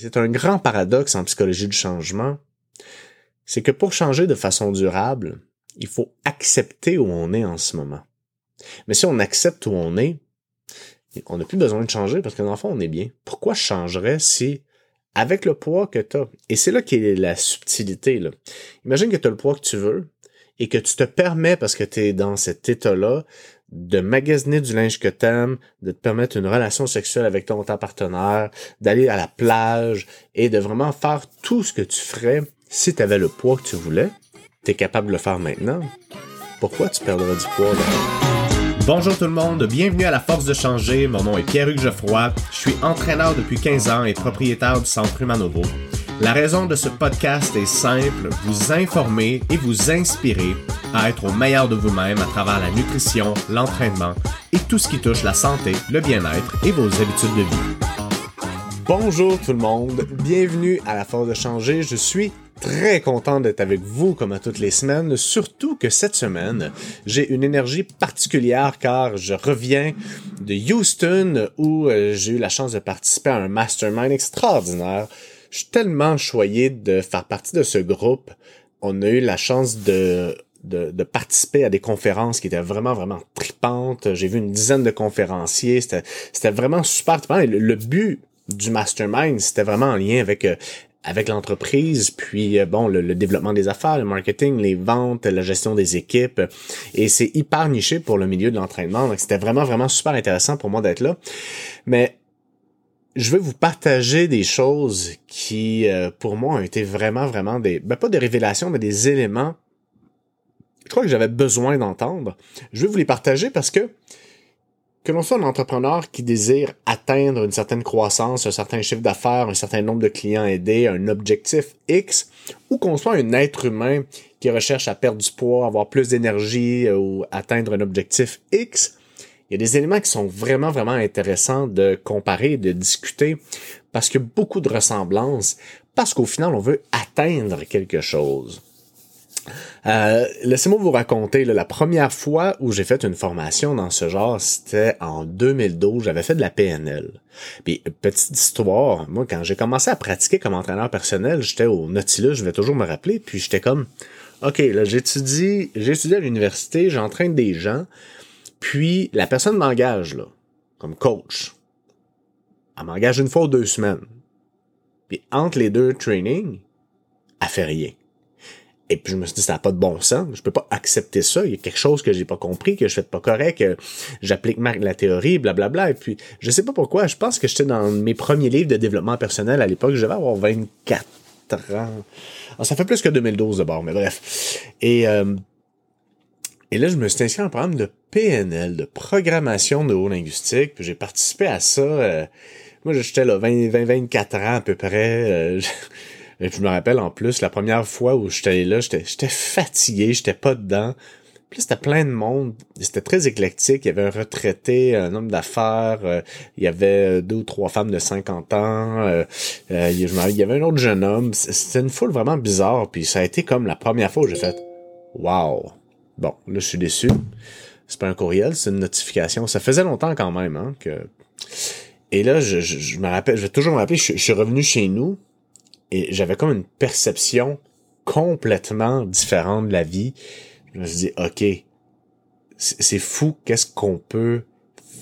c'est un grand paradoxe en psychologie du changement, c'est que pour changer de façon durable, il faut accepter où on est en ce moment. Mais si on accepte où on est, on n'a plus besoin de changer parce que dans le fond, on est bien. Pourquoi je si, avec le poids que tu as, et c'est là qu'est la subtilité. Imagine que tu as le poids que tu veux et que tu te permets, parce que tu es dans cet état-là, de magasiner du linge que t'aimes, de te permettre une relation sexuelle avec ton, partenaire, d'aller à la plage et de vraiment faire tout ce que tu ferais si tu avais le poids que tu voulais. Tu es capable de le faire maintenant. Pourquoi tu perdrais du poids Bonjour tout le monde, bienvenue à La Force de Changer. Mon nom est Pierre-Hugues Geoffroy. Je suis entraîneur depuis 15 ans et propriétaire du Centre Humanovo. La raison de ce podcast est simple, vous informer et vous inspirer à être au meilleur de vous-même à travers la nutrition, l'entraînement et tout ce qui touche la santé, le bien-être et vos habitudes de vie. Bonjour tout le monde, bienvenue à La Force de Changer. Je suis très content d'être avec vous comme à toutes les semaines, surtout que cette semaine, j'ai une énergie particulière car je reviens de Houston où euh, j'ai eu la chance de participer à un mastermind extraordinaire. Je suis tellement choyé de faire partie de ce groupe. On a eu la chance de de, de, participer à des conférences qui étaient vraiment, vraiment tripantes. J'ai vu une dizaine de conférenciers. C'était vraiment super Le, le but du mastermind, c'était vraiment en lien avec euh, avec l'entreprise, puis euh, bon, le, développement des affaires, le marketing, les ventes, la gestion des équipes. Et c'est hyper niché pour le milieu de l'entraînement. Donc, c'était vraiment, vraiment super intéressant pour moi d'être là. Mais je vais vous partager des choses qui, euh, pour moi, ont été vraiment, vraiment des, ben, pas des révélations, mais des éléments je crois que j'avais besoin d'entendre. Je vais vous les partager parce que que l'on soit un entrepreneur qui désire atteindre une certaine croissance, un certain chiffre d'affaires, un certain nombre de clients aidés, un objectif X, ou qu'on soit un être humain qui recherche à perdre du poids, avoir plus d'énergie euh, ou atteindre un objectif X, il y a des éléments qui sont vraiment, vraiment intéressants de comparer, de discuter, parce qu'il y a beaucoup de ressemblances, parce qu'au final, on veut atteindre quelque chose. Euh, laissez-moi vous raconter, la première fois où j'ai fait une formation dans ce genre, c'était en 2012. J'avais fait de la PNL. Puis, petite histoire, moi, quand j'ai commencé à pratiquer comme entraîneur personnel, j'étais au Nautilus, je vais toujours me rappeler, puis j'étais comme, OK, là, j'étudie, j'étudie à l'université, j'entraîne des gens, puis la personne m'engage, là, comme coach. Elle m'engage une fois ou deux semaines. Puis, entre les deux trainings, elle fait rien. Et puis je me suis dit, ça n'a pas de bon sens. Je peux pas accepter ça. Il y a quelque chose que j'ai pas compris, que je fais pas correct, que j'applique mal la théorie, blablabla. Et puis, je sais pas pourquoi. Je pense que j'étais dans mes premiers livres de développement personnel à l'époque. Je devais avoir 24 ans. Ah, ça fait plus que 2012 de bord, mais bref. Et, euh, et là, je me suis inscrit en programme de PNL, de programmation neurolinguistique. Puis j'ai participé à ça. Euh, moi, j'étais là 20, 20, 24 ans à peu près. Euh, je me rappelle en plus, la première fois où j'étais allé là, j'étais fatigué, j'étais pas dedans. Puis c'était plein de monde. C'était très éclectique. Il y avait un retraité, un homme d'affaires. Euh, il y avait deux ou trois femmes de 50 ans. Euh, euh, il y avait un autre jeune homme. C'était une foule vraiment bizarre. Puis ça a été comme la première fois où j'ai fait « Wow! » Bon, là, je suis déçu. C'est pas un courriel, c'est une notification. Ça faisait longtemps quand même, hein, que... Et là, je, me rappelle, je vais toujours me rappeler, je suis revenu chez nous, et j'avais comme une perception complètement différente de la vie. Je me suis dit, OK, c'est fou qu'est-ce qu'on peut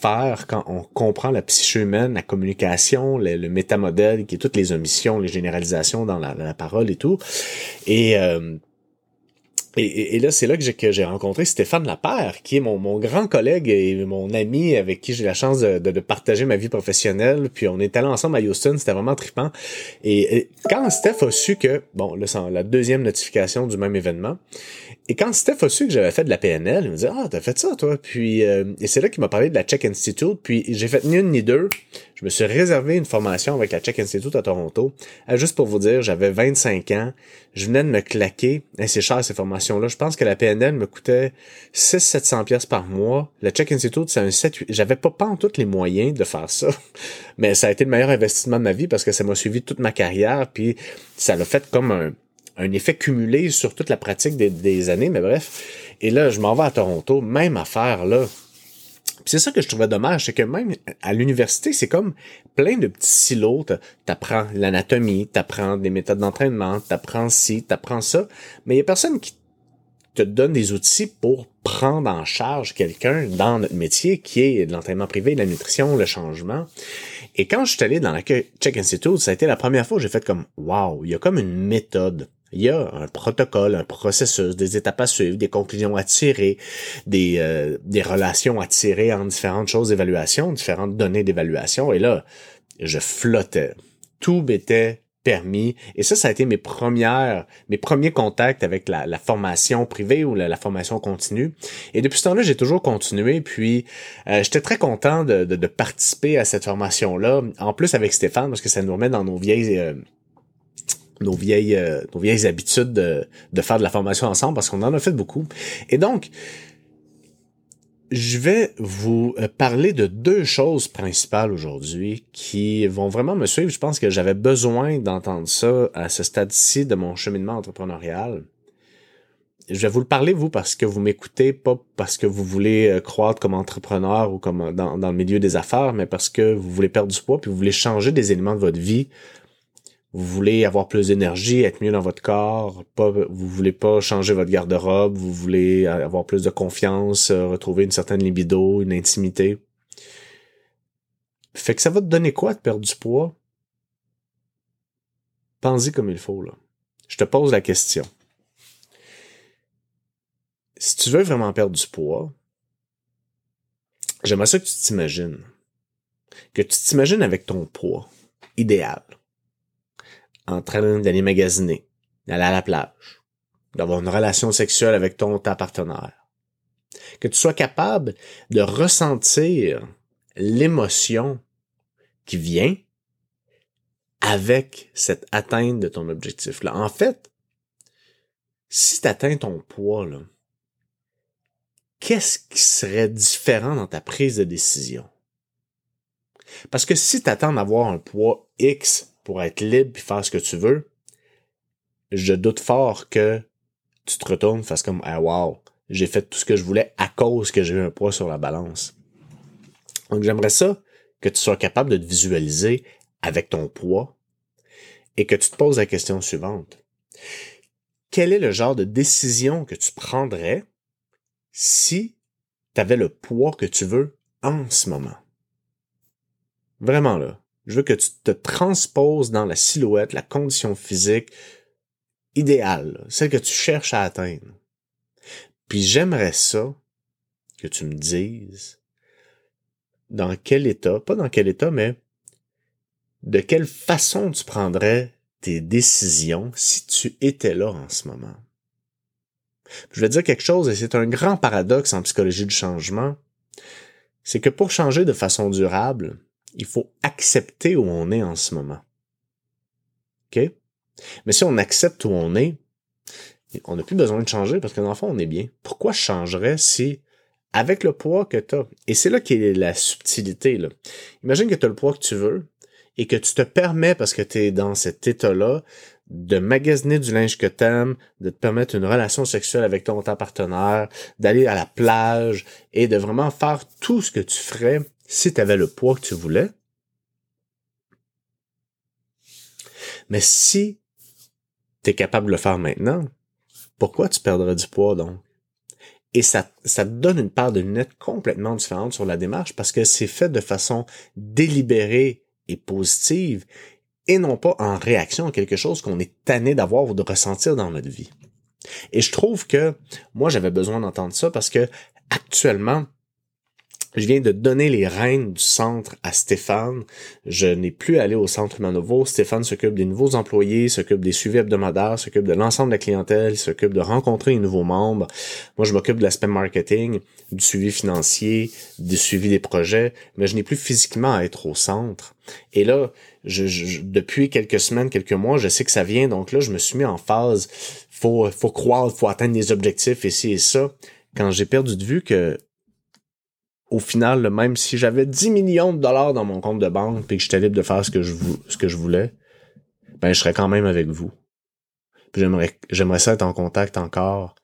faire quand on comprend la psyché humaine, la communication, le, métamodèle, qui est toutes les omissions, les généralisations dans la, parole et tout. Et, euh, et, là, c'est là que j'ai rencontré Stéphane Lapère, qui est mon, grand collègue et mon ami avec qui j'ai la chance de, partager ma vie professionnelle. Puis on est allé ensemble à Houston, c'était vraiment trippant. Et, quand Steph a su que, bon, là, c'est la deuxième notification du même événement, et quand Steph a su que j'avais fait de la PNL, il me dit Ah, t'as fait ça, toi. Puis euh, et c'est là qu'il m'a parlé de la Check Institute. Puis j'ai fait ni une ni deux. Je me suis réservé une formation avec la Check Institute à Toronto. Euh, juste pour vous dire, j'avais 25 ans. Je venais de me claquer. C'est cher ces formations-là. Je pense que la PNL me coûtait 600-700 pièces par mois. La Check Institute, c'est un 7 J'avais pas pas en tous les moyens de faire ça. Mais ça a été le meilleur investissement de ma vie parce que ça m'a suivi toute ma carrière. Puis ça l'a fait comme un un effet cumulé sur toute la pratique des, années, mais bref. Et là, je m'en vais à Toronto, même affaire, là. c'est ça que je trouvais dommage, c'est que même à l'université, c'est comme plein de petits silos. T'apprends l'anatomie, t'apprends des méthodes d'entraînement, t'apprends ci, t'apprends ça, mais il y a personne qui te donne des outils pour prendre en charge quelqu'un dans notre métier qui est l'entraînement privé, la nutrition, le changement. Et quand je suis allé dans la Check Institute, ça a été la première fois où j'ai fait comme wow, il y a comme une méthode il y a un protocole, un processus, des étapes à suivre, des conclusions à tirer, des, euh, des relations à tirer en différentes choses d'évaluation, différentes données d'évaluation. Et là, je flottais. Tout m'était permis. Et ça, ça a été mes premières, mes premiers contacts avec la, formation privée ou la, formation continue. Et depuis ce temps-là, j'ai toujours continué. Puis, euh, j'étais très content de, de, participer à cette formation-là. En plus avec Stéphane, parce que ça nous remet dans nos vieilles, euh, nos vieilles, euh, nos vieilles habitudes de, de faire de la formation ensemble parce qu'on en a fait beaucoup. Et donc, je vais vous euh, parler de deux choses principales aujourd'hui qui vont vraiment me suivre. Je pense que j'avais besoin d'entendre ça à ce stade-ci de mon cheminement entrepreneurial. Je vais vous le parler, vous, parce que vous m'écoutez, pas parce que vous voulez euh, croître comme entrepreneur ou comme dans, dans le milieu des affaires, mais parce que vous voulez perdre du poids puis vous voulez changer des éléments de votre vie vous voulez avoir plus d'énergie, être mieux dans votre corps, pas, vous voulez pas changer votre garde-robe, vous voulez avoir plus de confiance, euh, retrouver une certaine libido, une intimité. Fait que ça va te donner quoi de perdre du poids? Pense-y comme il faut, là. Je te pose la question. Si tu veux vraiment perdre du poids, j'aimerais ça que tu t'imagines. Que tu t'imagines avec ton poids idéal en train d'aller magasiner, d'aller à la plage, d'avoir une relation sexuelle avec ton ta partenaire. Que tu sois capable de ressentir l'émotion qui vient avec cette atteinte de ton objectif-là. En fait, si tu atteins ton poids, qu'est-ce qui serait différent dans ta prise de décision? Parce que si tu attends d'avoir un poids X pour être libre et faire ce que tu veux, je doute fort que tu te retournes, fasses comme ah wow, j'ai fait tout ce que je voulais à cause que j'ai eu un poids sur la balance. Donc j'aimerais ça que tu sois capable de te visualiser avec ton poids et que tu te poses la question suivante. Quel est le genre de décision que tu prendrais si tu avais le poids que tu veux en ce moment? Vraiment là. Je veux que tu te transposes dans la silhouette, la condition physique idéale, celle que tu cherches à atteindre. Puis j'aimerais ça que tu me dises dans quel état, pas dans quel état, mais de quelle façon tu prendrais tes décisions si tu étais là en ce moment. Je vais dire quelque chose, et c'est un grand paradoxe en psychologie du changement, c'est que pour changer de façon durable, il faut accepter où on est en ce moment. OK? Mais si on accepte où on est, on n'a plus besoin de changer parce que dans le on est bien. Pourquoi je si, avec le poids que tu as, et c'est là qu'est la subtilité, là. Imagine que tu as le poids que tu veux et que tu te permets, parce que tu es dans cet état-là, de magasiner du linge que t'aimes, de te permettre une relation sexuelle avec ton partenaire, d'aller à la plage et de vraiment faire tout ce que tu ferais si tu avais le poids que tu voulais. Mais si tu es capable de le faire maintenant, pourquoi tu perdrais du poids donc? Et ça, ça te donne une part de lunettes complètement différente sur la démarche parce que c'est fait de façon délibérée et positive et non pas en réaction à quelque chose qu'on est tanné d'avoir ou de ressentir dans notre vie. Et je trouve que moi j'avais besoin d'entendre ça parce que actuellement je viens de donner les rênes du centre à Stéphane. Je n'ai plus allé au centre Manovo. Stéphane s'occupe des nouveaux employés, s'occupe des suivis hebdomadaires, s'occupe de l'ensemble de la clientèle, s'occupe de rencontrer les nouveaux membres. Moi, je m'occupe de l'aspect marketing, du suivi financier, du suivi des projets, mais je n'ai plus physiquement à être au centre. Et là, je, depuis quelques semaines, quelques mois, je sais que ça vient. Donc là, je me suis mis en phase. Faut, faut croire, faut atteindre des objectifs, et ci et ça. Quand j'ai perdu de vue que au final, même si j'avais 10 millions de dollars dans mon compte de banque et que j'étais libre de faire ce que je, voulais, ben, je serais quand même avec vous. j'aimerais, j'aimerais ça être en contact encore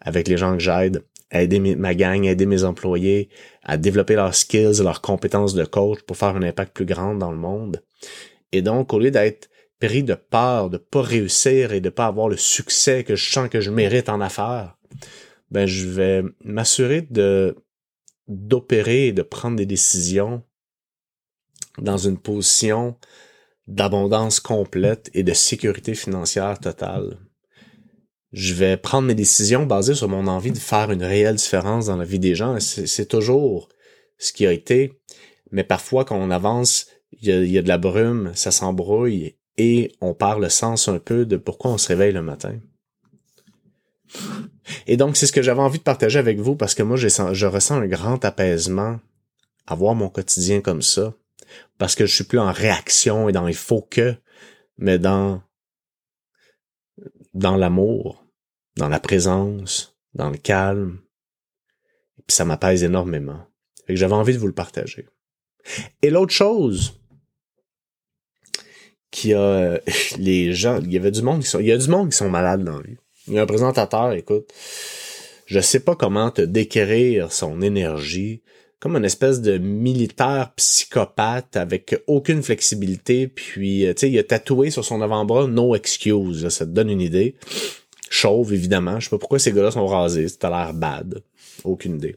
avec les gens que j'aide aider ma gang, aider mes employés, à développer leurs skills, leurs compétences de coach pour faire un impact plus grand dans le monde. Et donc, au lieu d'être pris de peur de pas réussir et de pas avoir le succès que je sens que je mérite en affaires, ben je vais m'assurer de d'opérer et de prendre des décisions dans une position d'abondance complète et de sécurité financière totale. Je vais prendre mes décisions basées sur mon envie de faire une réelle différence dans la vie des gens. C'est toujours ce qui a été. Mais parfois, quand on avance, il y a, de la brume, ça s'embrouille et on perd le sens un peu de pourquoi on se réveille le matin. Et donc, c'est ce que j'avais envie de partager avec vous parce que moi, je ressens un grand apaisement à voir mon quotidien comme ça. Parce que je suis plus en réaction et dans les faux que, mais dans, dans l'amour, dans la présence, dans le calme. Et puis ça m'apaise énormément. Et j'avais envie de vous le partager. Et l'autre chose qui a les gens, il y avait du monde qui il y a du monde qui sont malades dans la. Un présentateur, écoute, je sais pas comment te décrire son énergie, comme une espèce de militaire psychopathe avec aucune flexibilité, puis euh, tu sais, il a tatoué sur son avant-bras no excuse, ça te donne une idée. Chauve, évidemment, je sais pas pourquoi ces gars-là sont rasés, ça a l'air bad, aucune idée.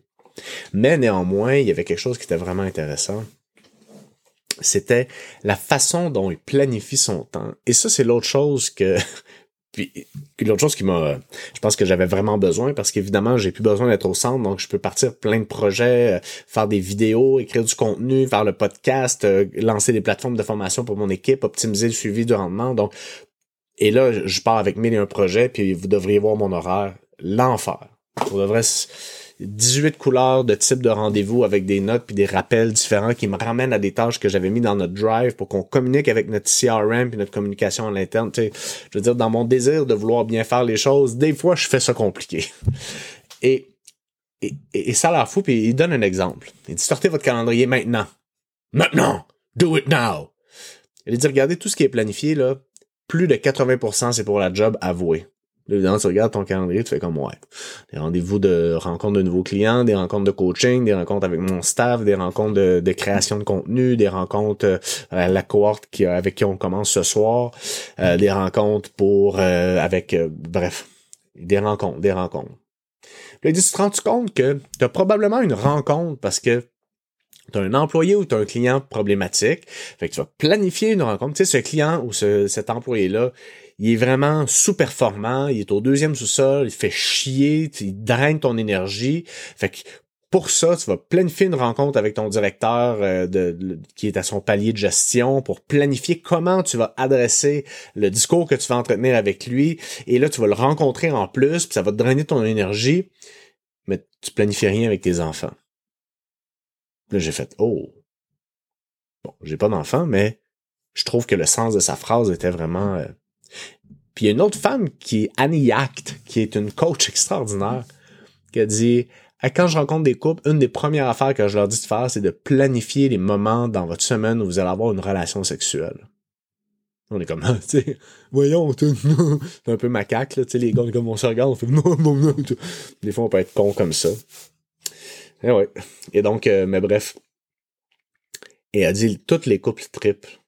Mais néanmoins, il y avait quelque chose qui était vraiment intéressant c'était la façon dont il planifie son temps. Et ça, c'est l'autre chose que puis l'autre chose qui m'a, je pense que j'avais vraiment besoin parce qu'évidemment j'ai plus besoin d'être au centre donc je peux partir plein de projets, euh, faire des vidéos, écrire du contenu, faire le podcast, euh, lancer des plateformes de formation pour mon équipe, optimiser le suivi du rendement. Donc et là je pars avec mille et un projets puis vous devriez voir mon horaire, l'enfer. Pour devrait 18 couleurs de type de rendez-vous avec des notes puis des rappels différents qui me ramènent à des tâches que j'avais mis dans notre drive pour qu'on communique avec notre CRM puis notre communication à l'interne. Tu sais, je veux dire, dans mon désir de vouloir bien faire les choses, des fois, je fais ça compliqué. Et, et, et ça a l'air fou, puis il donne un exemple. Il dit, sortez votre calendrier maintenant. Maintenant! Do it now! Il dit, regardez tout ce qui est planifié, là, plus de 80% c'est pour la job avouée. Évidemment, tu regardes ton calendrier, tu fais comme ouais. Des rendez-vous de rencontres de nouveaux clients, des rencontres de coaching, des rencontres avec mon staff, des rencontres de, création de contenu, des rencontres euh, à la cohorte qui, avec qui on commence ce soir, euh, des rencontres pour euh, avec bref, des rencontres, des rencontres. Puis dit, tu te rends compte que tu as probablement une rencontre parce que tu as un employé ou tu as un client problématique. Fait que tu vas planifier une rencontre. Tu sais, ce client ou ce, cet employé-là, il est vraiment sous-performant, il est au deuxième sous-sol, il fait chier, il draine ton énergie. Fait que pour ça, tu vas planifier une rencontre avec ton directeur euh, de, qui est à son palier de gestion pour planifier comment tu vas adresser le discours que tu vas entretenir avec lui. Et là, tu vas le rencontrer en plus, puis ça va drainer ton énergie, mais tu planifies rien avec tes enfants. Là, j'ai fait Oh. Bon, j'ai pas d'enfants, mais je trouve que le sens de sa phrase était vraiment euh, il y a une autre femme qui est Annie Yacht, qui est une coach extraordinaire, qui a dit quand je rencontre des couples, une des premières affaires que je leur dis de faire, c'est de planifier les moments dans votre semaine où vous allez avoir une relation sexuelle. On est comme, tu sais, voyons, c'est un peu macaque, là, tu sais, les gars, comme on se regarde, on fait, non, non, non. Des fois, on peut être con comme ça. Et ouais. Et donc, euh, mais bref. Et elle dit, toutes les couples triples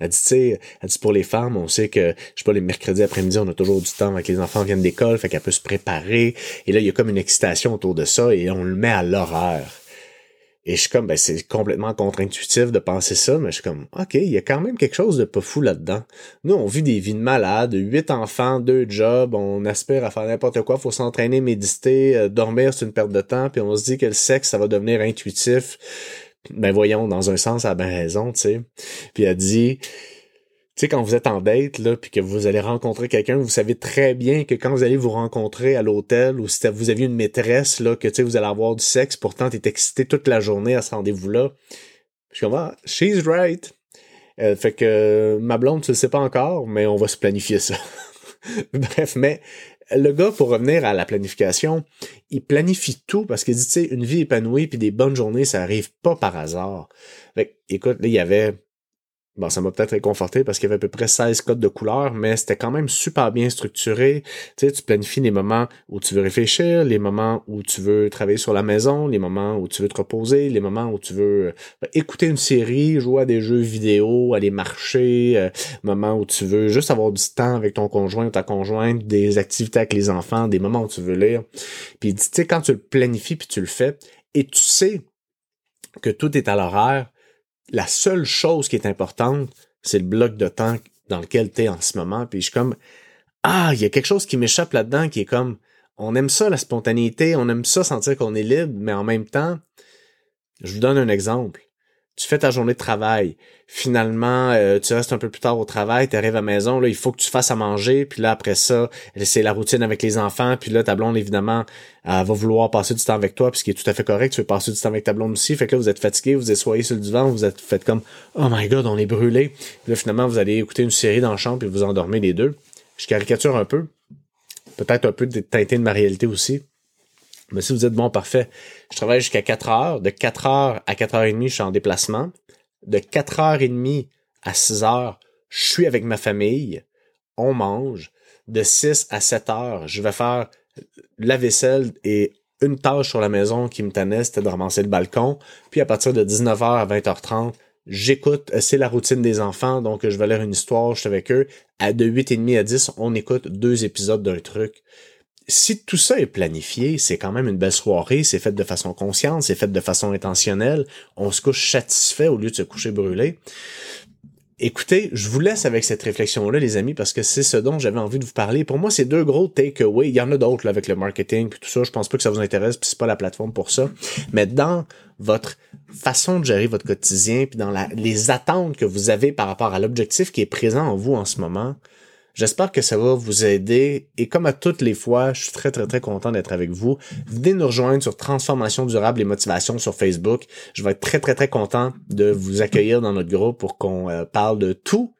elle dit, tu sais, elle dit pour les femmes, on sait que, je sais pas, les mercredis après-midi, on a toujours du temps avec les enfants viennent d'école, fait qu'elle peut se préparer. Et là, il y a comme une excitation autour de ça et on le met à l'horaire. Et je suis comme, ben, c'est complètement contre-intuitif de penser ça, mais je suis comme, OK, il y a quand même quelque chose de pas fou là-dedans. Nous, on vit des vies de malades, huit enfants, deux jobs, on aspire à faire n'importe quoi, faut s'entraîner, méditer, euh, dormir, c'est une perte de temps, puis on se dit que le sexe, ça va devenir intuitif ben voyons, dans un sens, elle a bien raison, tu sais. Puis elle dit, tu sais, quand vous êtes en date, là, puis que vous allez rencontrer quelqu'un, vous savez très bien que quand vous allez vous rencontrer à l'hôtel, ou si vous aviez une maîtresse, là, que, tu sais, vous allez avoir du sexe, pourtant, t'es excité toute la journée à ce rendez-vous-là. Je suis comme, ah, she's right. Euh, fait que ma blonde, tu le sais pas encore, mais on va se planifier ça. Bref, mais le gars, pour revenir à la planification, il planifie tout parce qu'il dit, tu sais, une vie épanouie puis des bonnes journées, ça arrive pas par hasard. Fait écoute, là, il y avait Bon, ça m'a peut-être réconforté parce qu'il y avait à peu près 16 codes de couleurs, mais c'était quand même super bien structuré. Tu sais, tu planifies les moments où tu veux réfléchir, les moments où tu veux travailler sur la maison, les moments où tu veux te reposer, les moments où tu veux euh, écouter une série, jouer à des jeux vidéo, aller marcher, euh, moments où tu veux juste avoir du temps avec ton conjoint ou ta conjointe, des activités avec les enfants, des moments où tu veux lire. Puis tu sais, quand tu le planifies puis tu le fais, et tu sais que tout est à l'horaire, la seule chose qui est importante, c'est le bloc de temps dans lequel tu es en ce moment. Puis je suis comme, ah, il y a quelque chose qui m'échappe là-dedans qui est comme, on aime ça, la spontanéité, on aime ça sentir qu'on est libre, mais en même temps, je vous donne un exemple tu fais ta journée de travail. Finalement, euh, tu restes un peu plus tard au travail, tu arrives à la maison, là, il faut que tu fasses à manger, puis là, après ça, c'est la routine avec les enfants, puis là, ta blonde, évidemment, va vouloir passer du temps avec toi, puis qui est tout à fait correct, tu veux passer du temps avec ta blonde aussi, fait que là, vous êtes fatigué, vous êtes soyez sur le divan, vous êtes fait comme « Oh my God, on est brûlé », puis là, finalement, vous allez écouter une série dans champ, puis vous endormez les deux. Je caricature un peu, peut-être un peu teinté de ma réalité aussi, mais si vous êtes bon, parfait. Je travaille jusqu'à 4 heures. De 4 heures à 4 heures et demie, je suis en déplacement. De 4 heures et demie à 6 heures, je suis avec ma famille. On mange. De 6 à 7 heures, je vais faire la vaisselle et une tâche sur la maison qui me tenait, c'était de ramasser le balcon. Puis à partir de 19h à 20h30, j'écoute, c'est la routine des enfants, donc je vais lire une histoire, je suis avec eux. À de 8h30 à 10, on écoute deux épisodes d'un truc si tout ça est planifié, c'est quand même une belle soirée, c'est fait de façon consciente, c'est fait de façon intentionnelle, on se couche satisfait au lieu de se coucher brûlé. Écoutez, je vous laisse avec cette réflexion-là, les amis, parce que c'est ce dont j'avais envie de vous parler. Pour moi, c'est deux gros takeaways. Il y en a d'autres avec le marketing puis tout ça. Je pense pas que ça vous intéresse, puis c'est pas la plateforme pour ça. Mais dans votre façon de gérer votre quotidien, puis dans les attentes que vous avez par rapport à l'objectif qui est présent en vous en ce moment, J'espère que ça va vous aider et comme à toutes les fois, je suis très très très content d'être avec vous. Venez nous rejoindre sur Transformation durable et motivation sur Facebook. Je vais être très très très content de vous accueillir dans notre groupe pour qu'on euh, parle de tout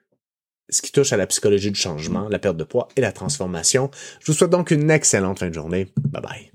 ce qui touche à la psychologie du changement, la perte de poids et la transformation. Je vous souhaite donc une excellente fin de journée. Bye bye.